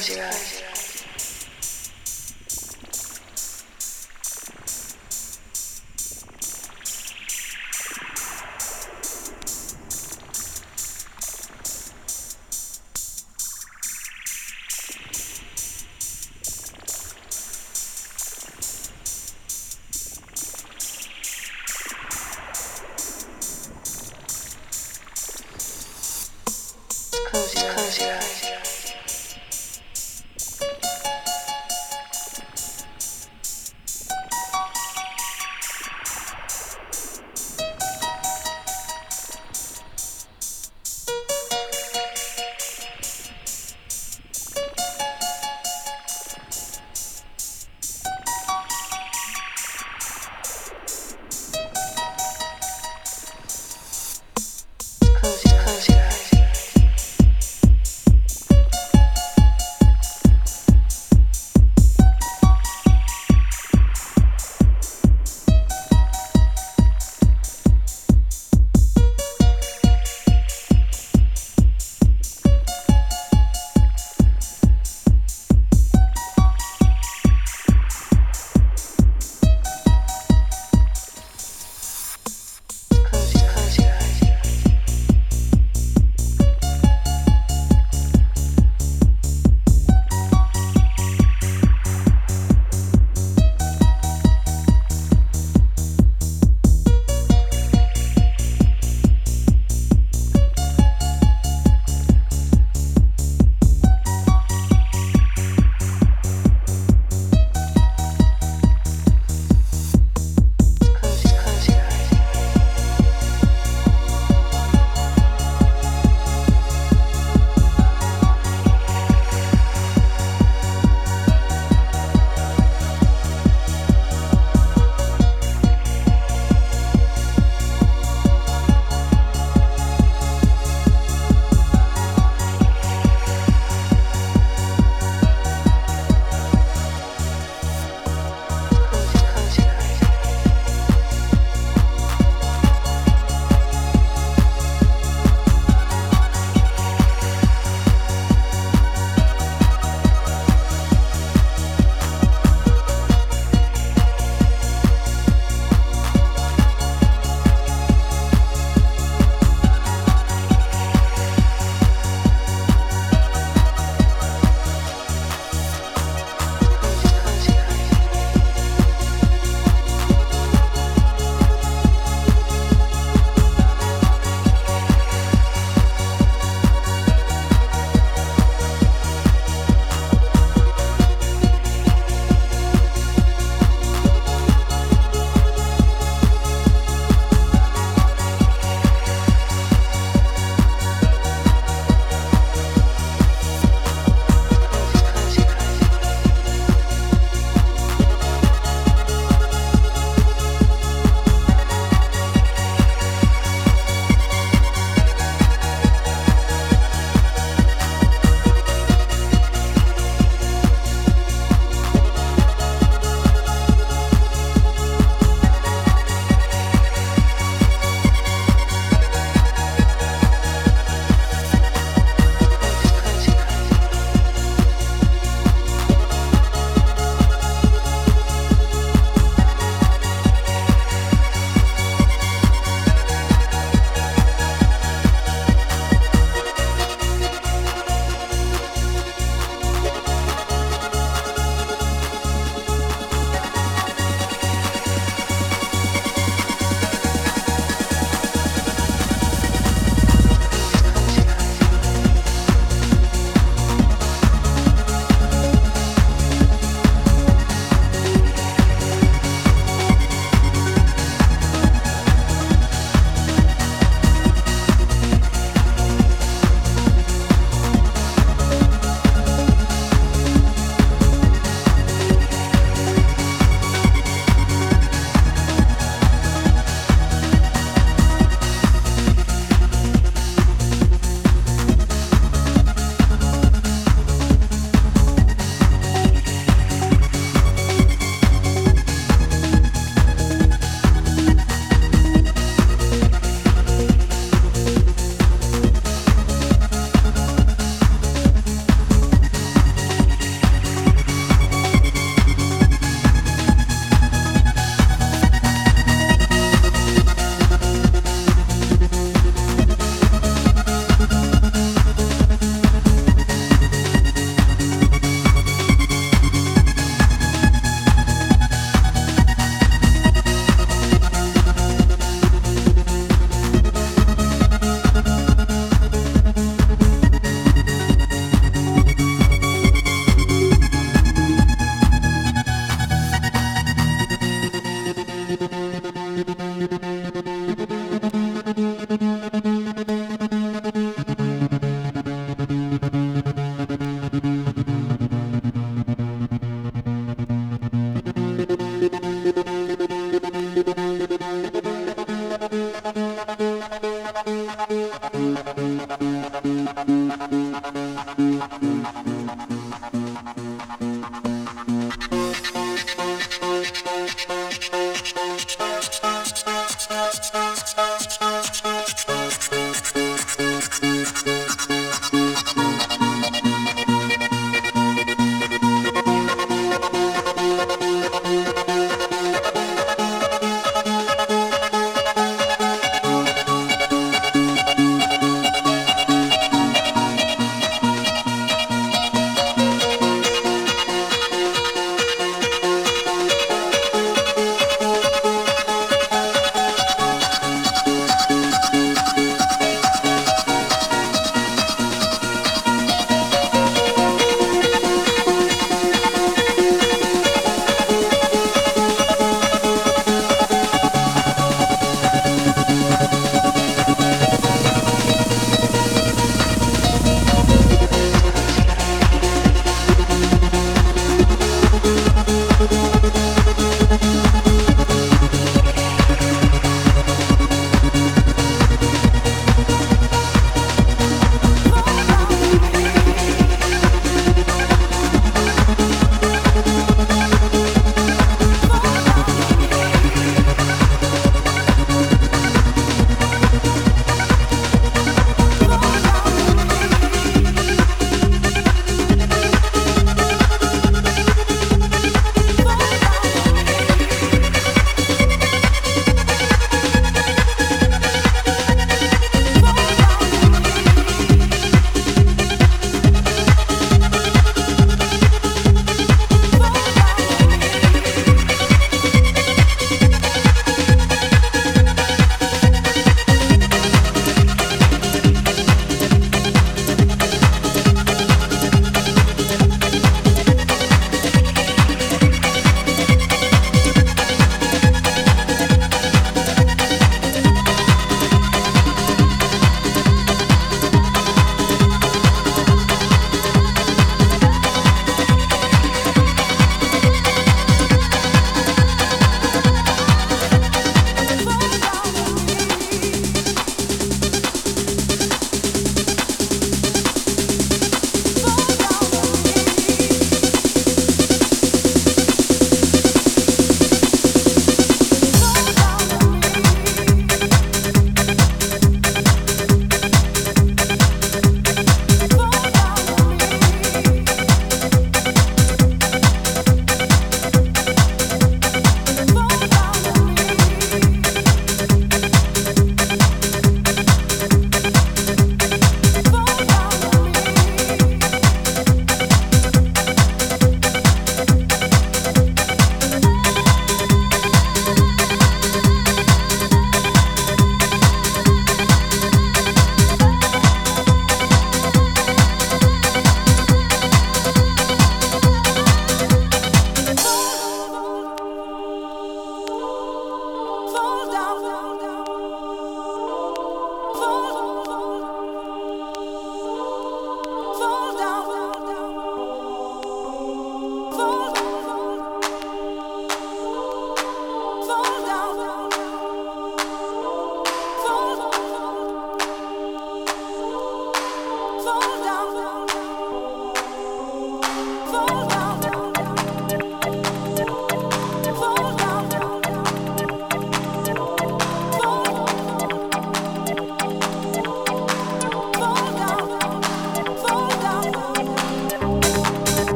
Close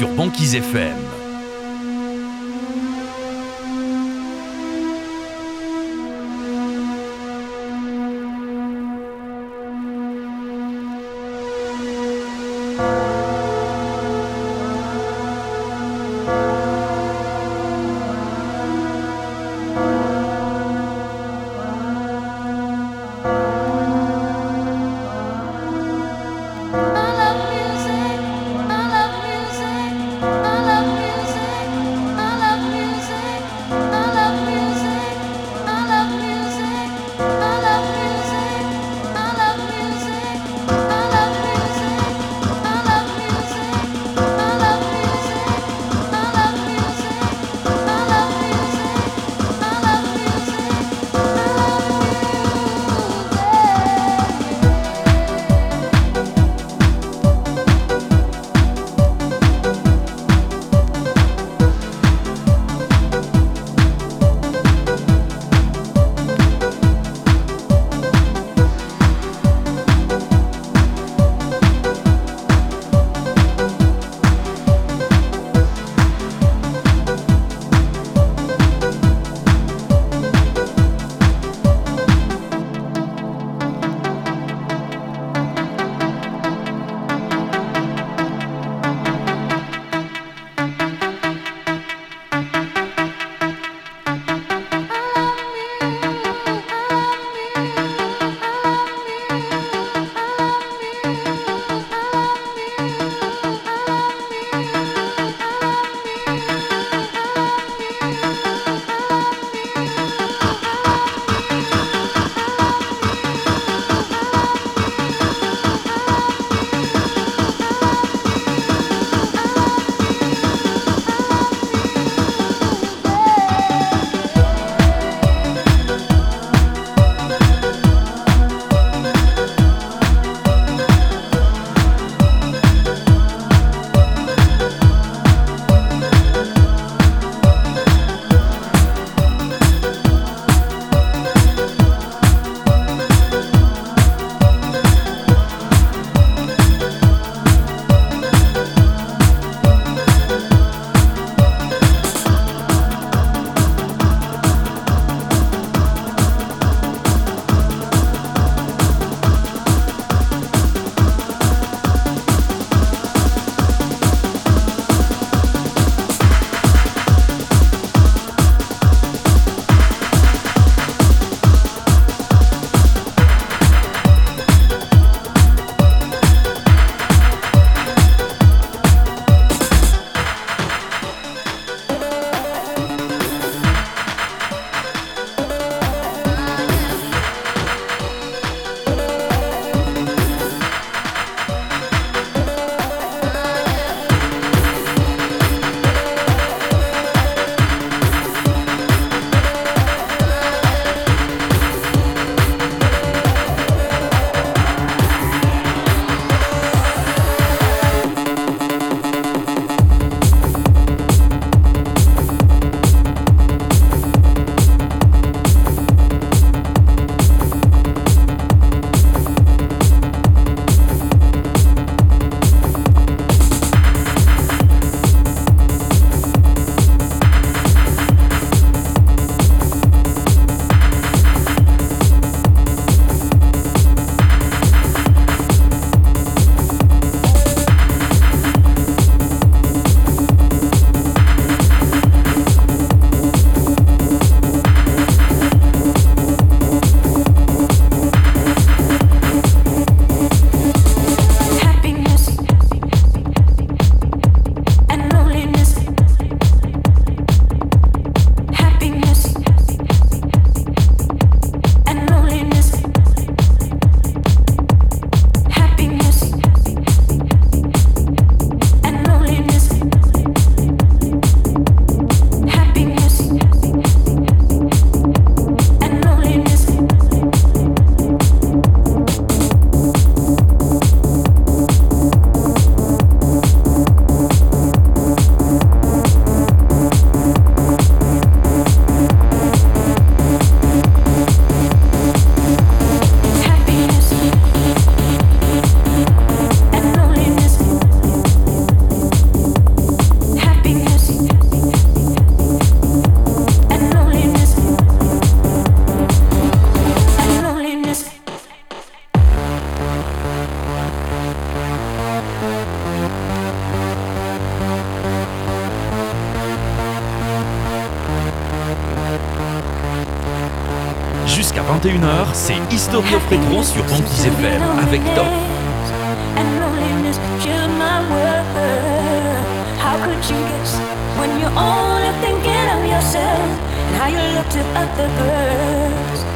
sur Banquise FM. c'est Historio Fréquence sur Banquise FM avec Tom. when you're only thinking of yourself and how you look to other girls?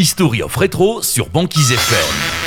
History of Retro sur Banquise FM.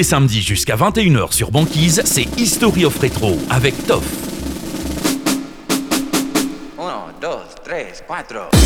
Les samedis jusqu'à 21h sur Banquise, c'est History of Retro avec Toff. 1, 2, 3, 4.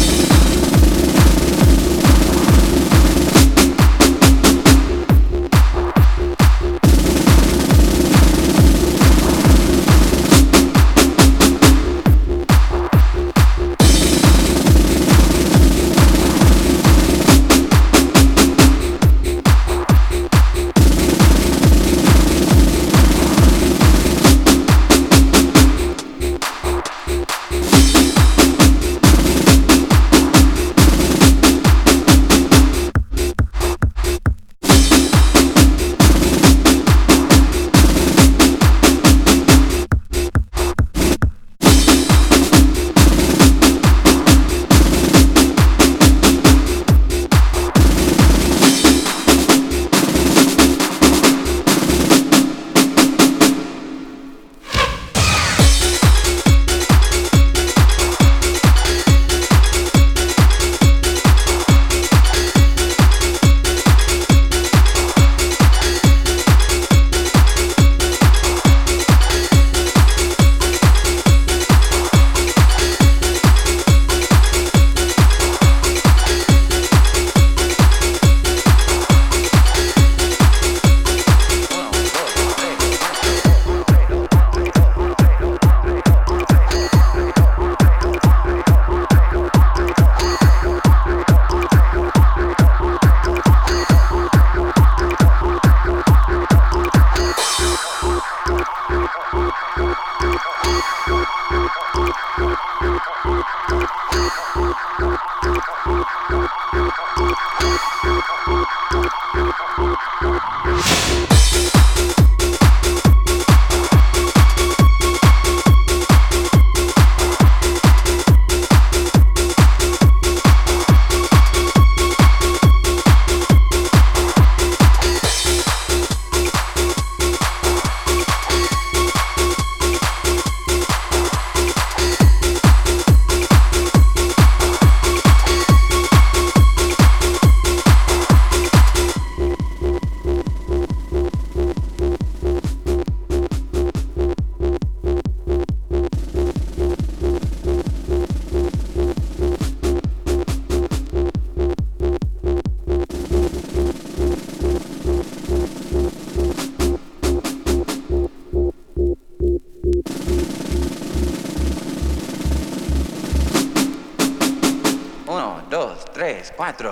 quatro.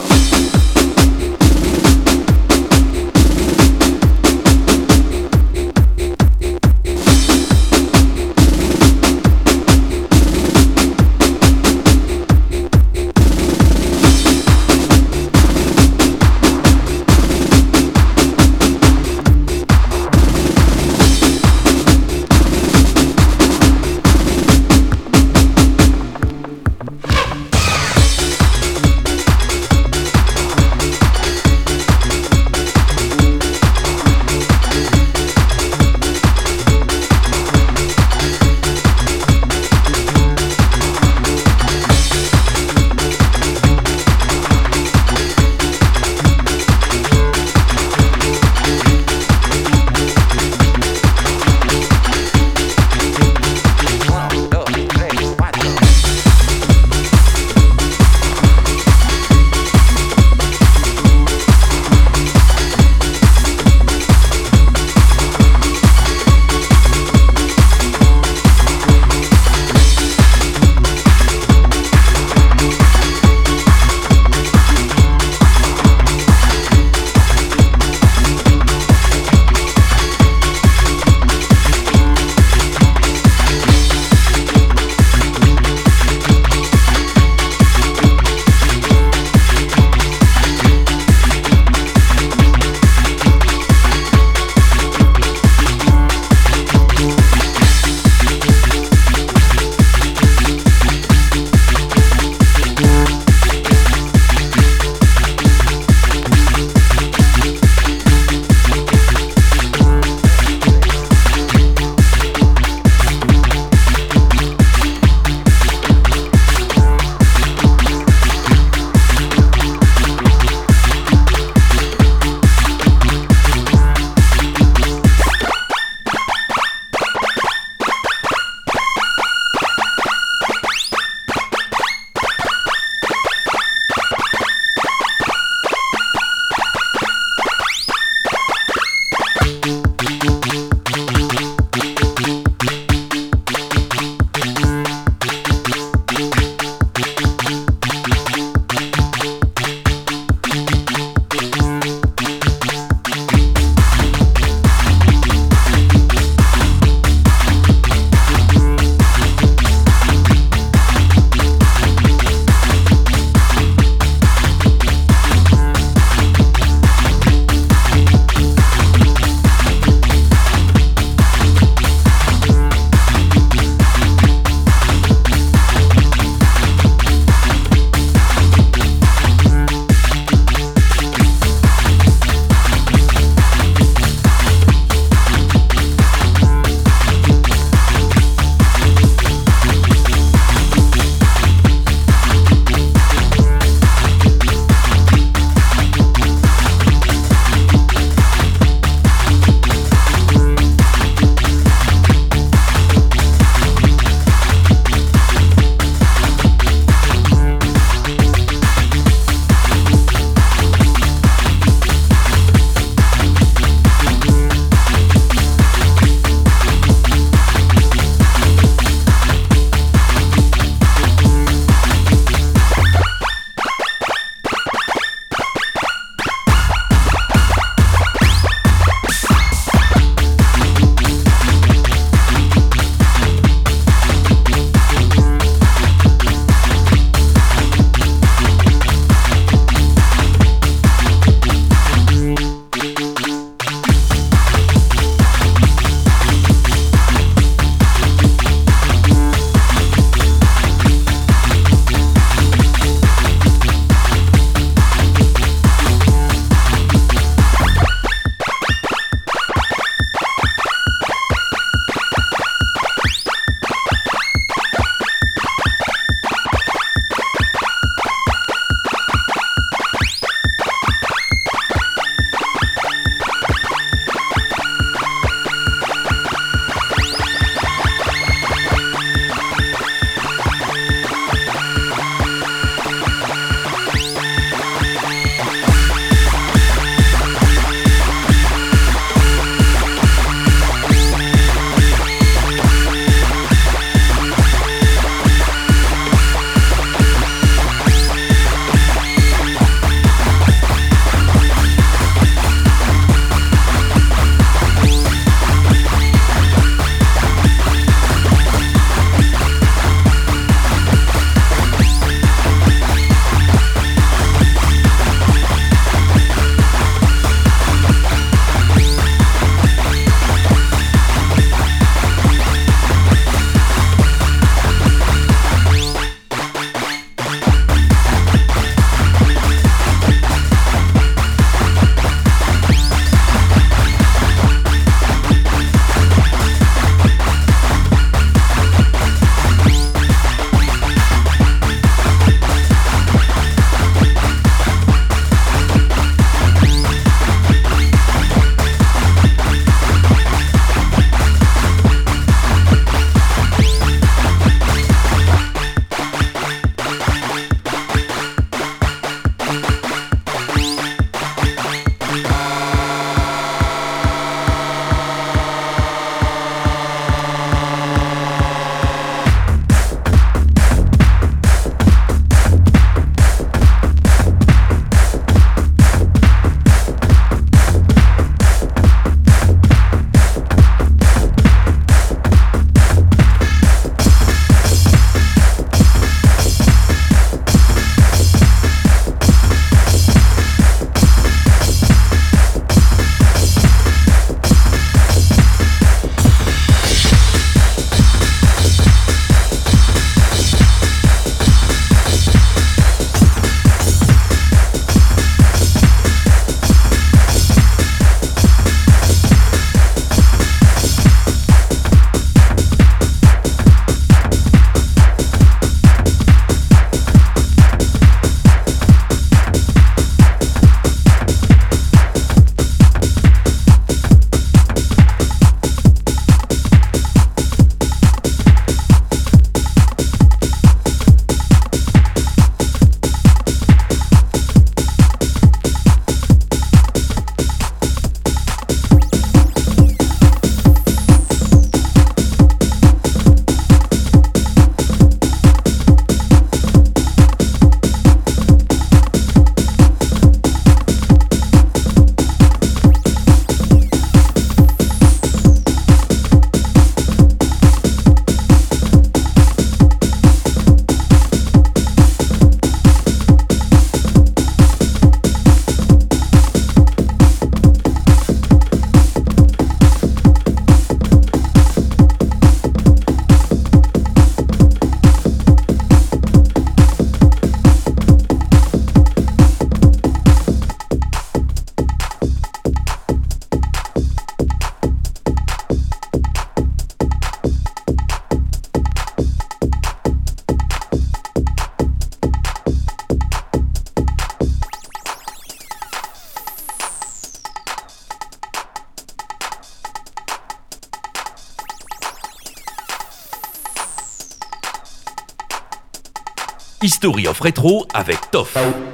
History of Retro avec Toff.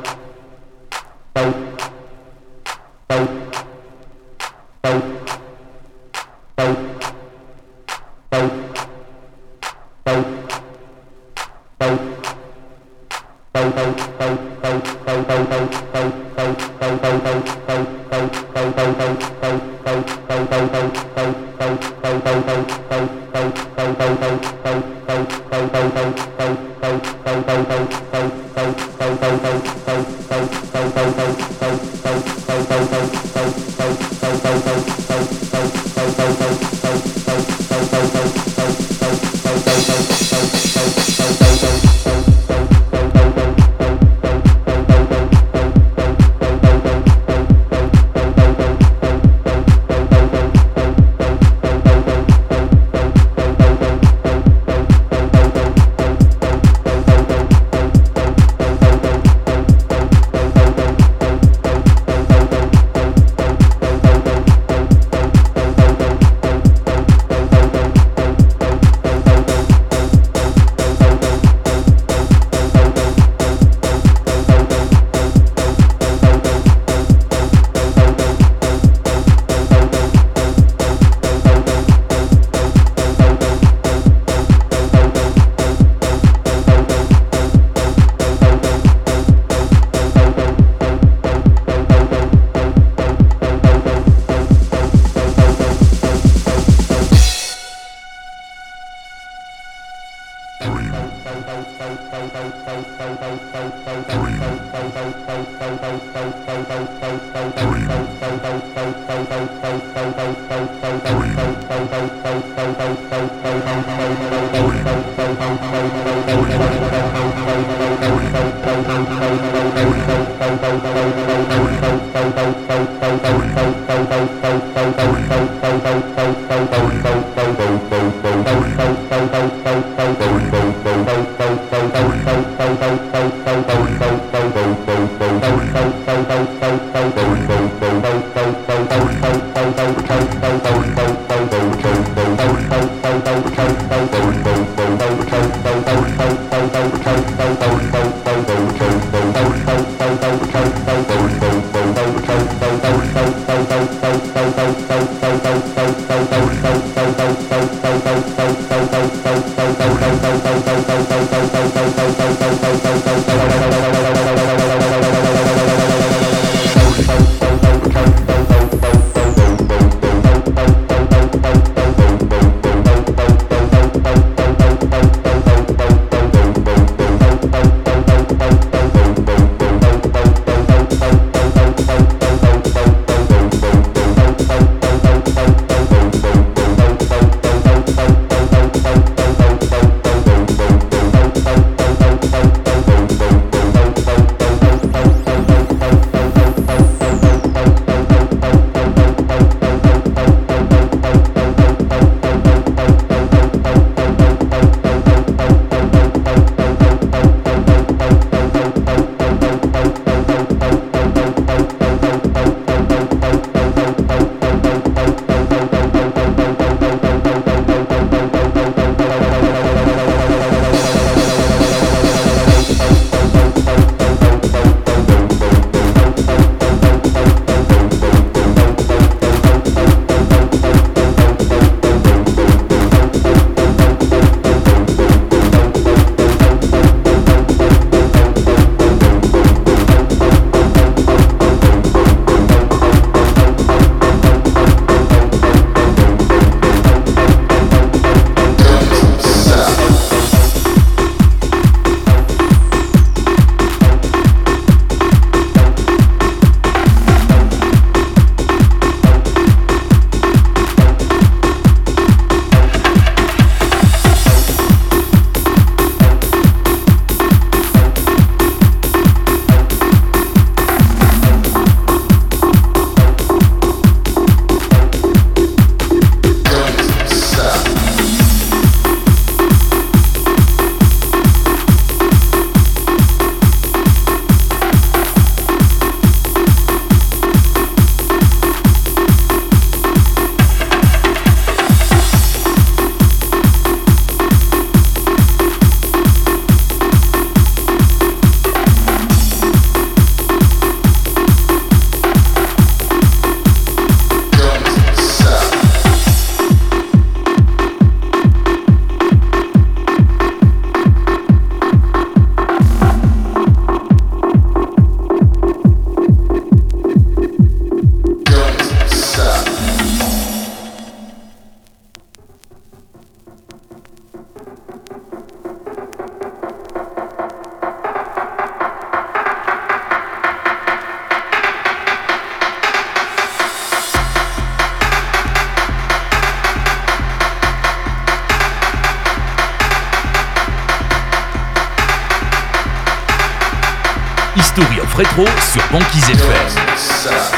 Retro sur Banquise FM.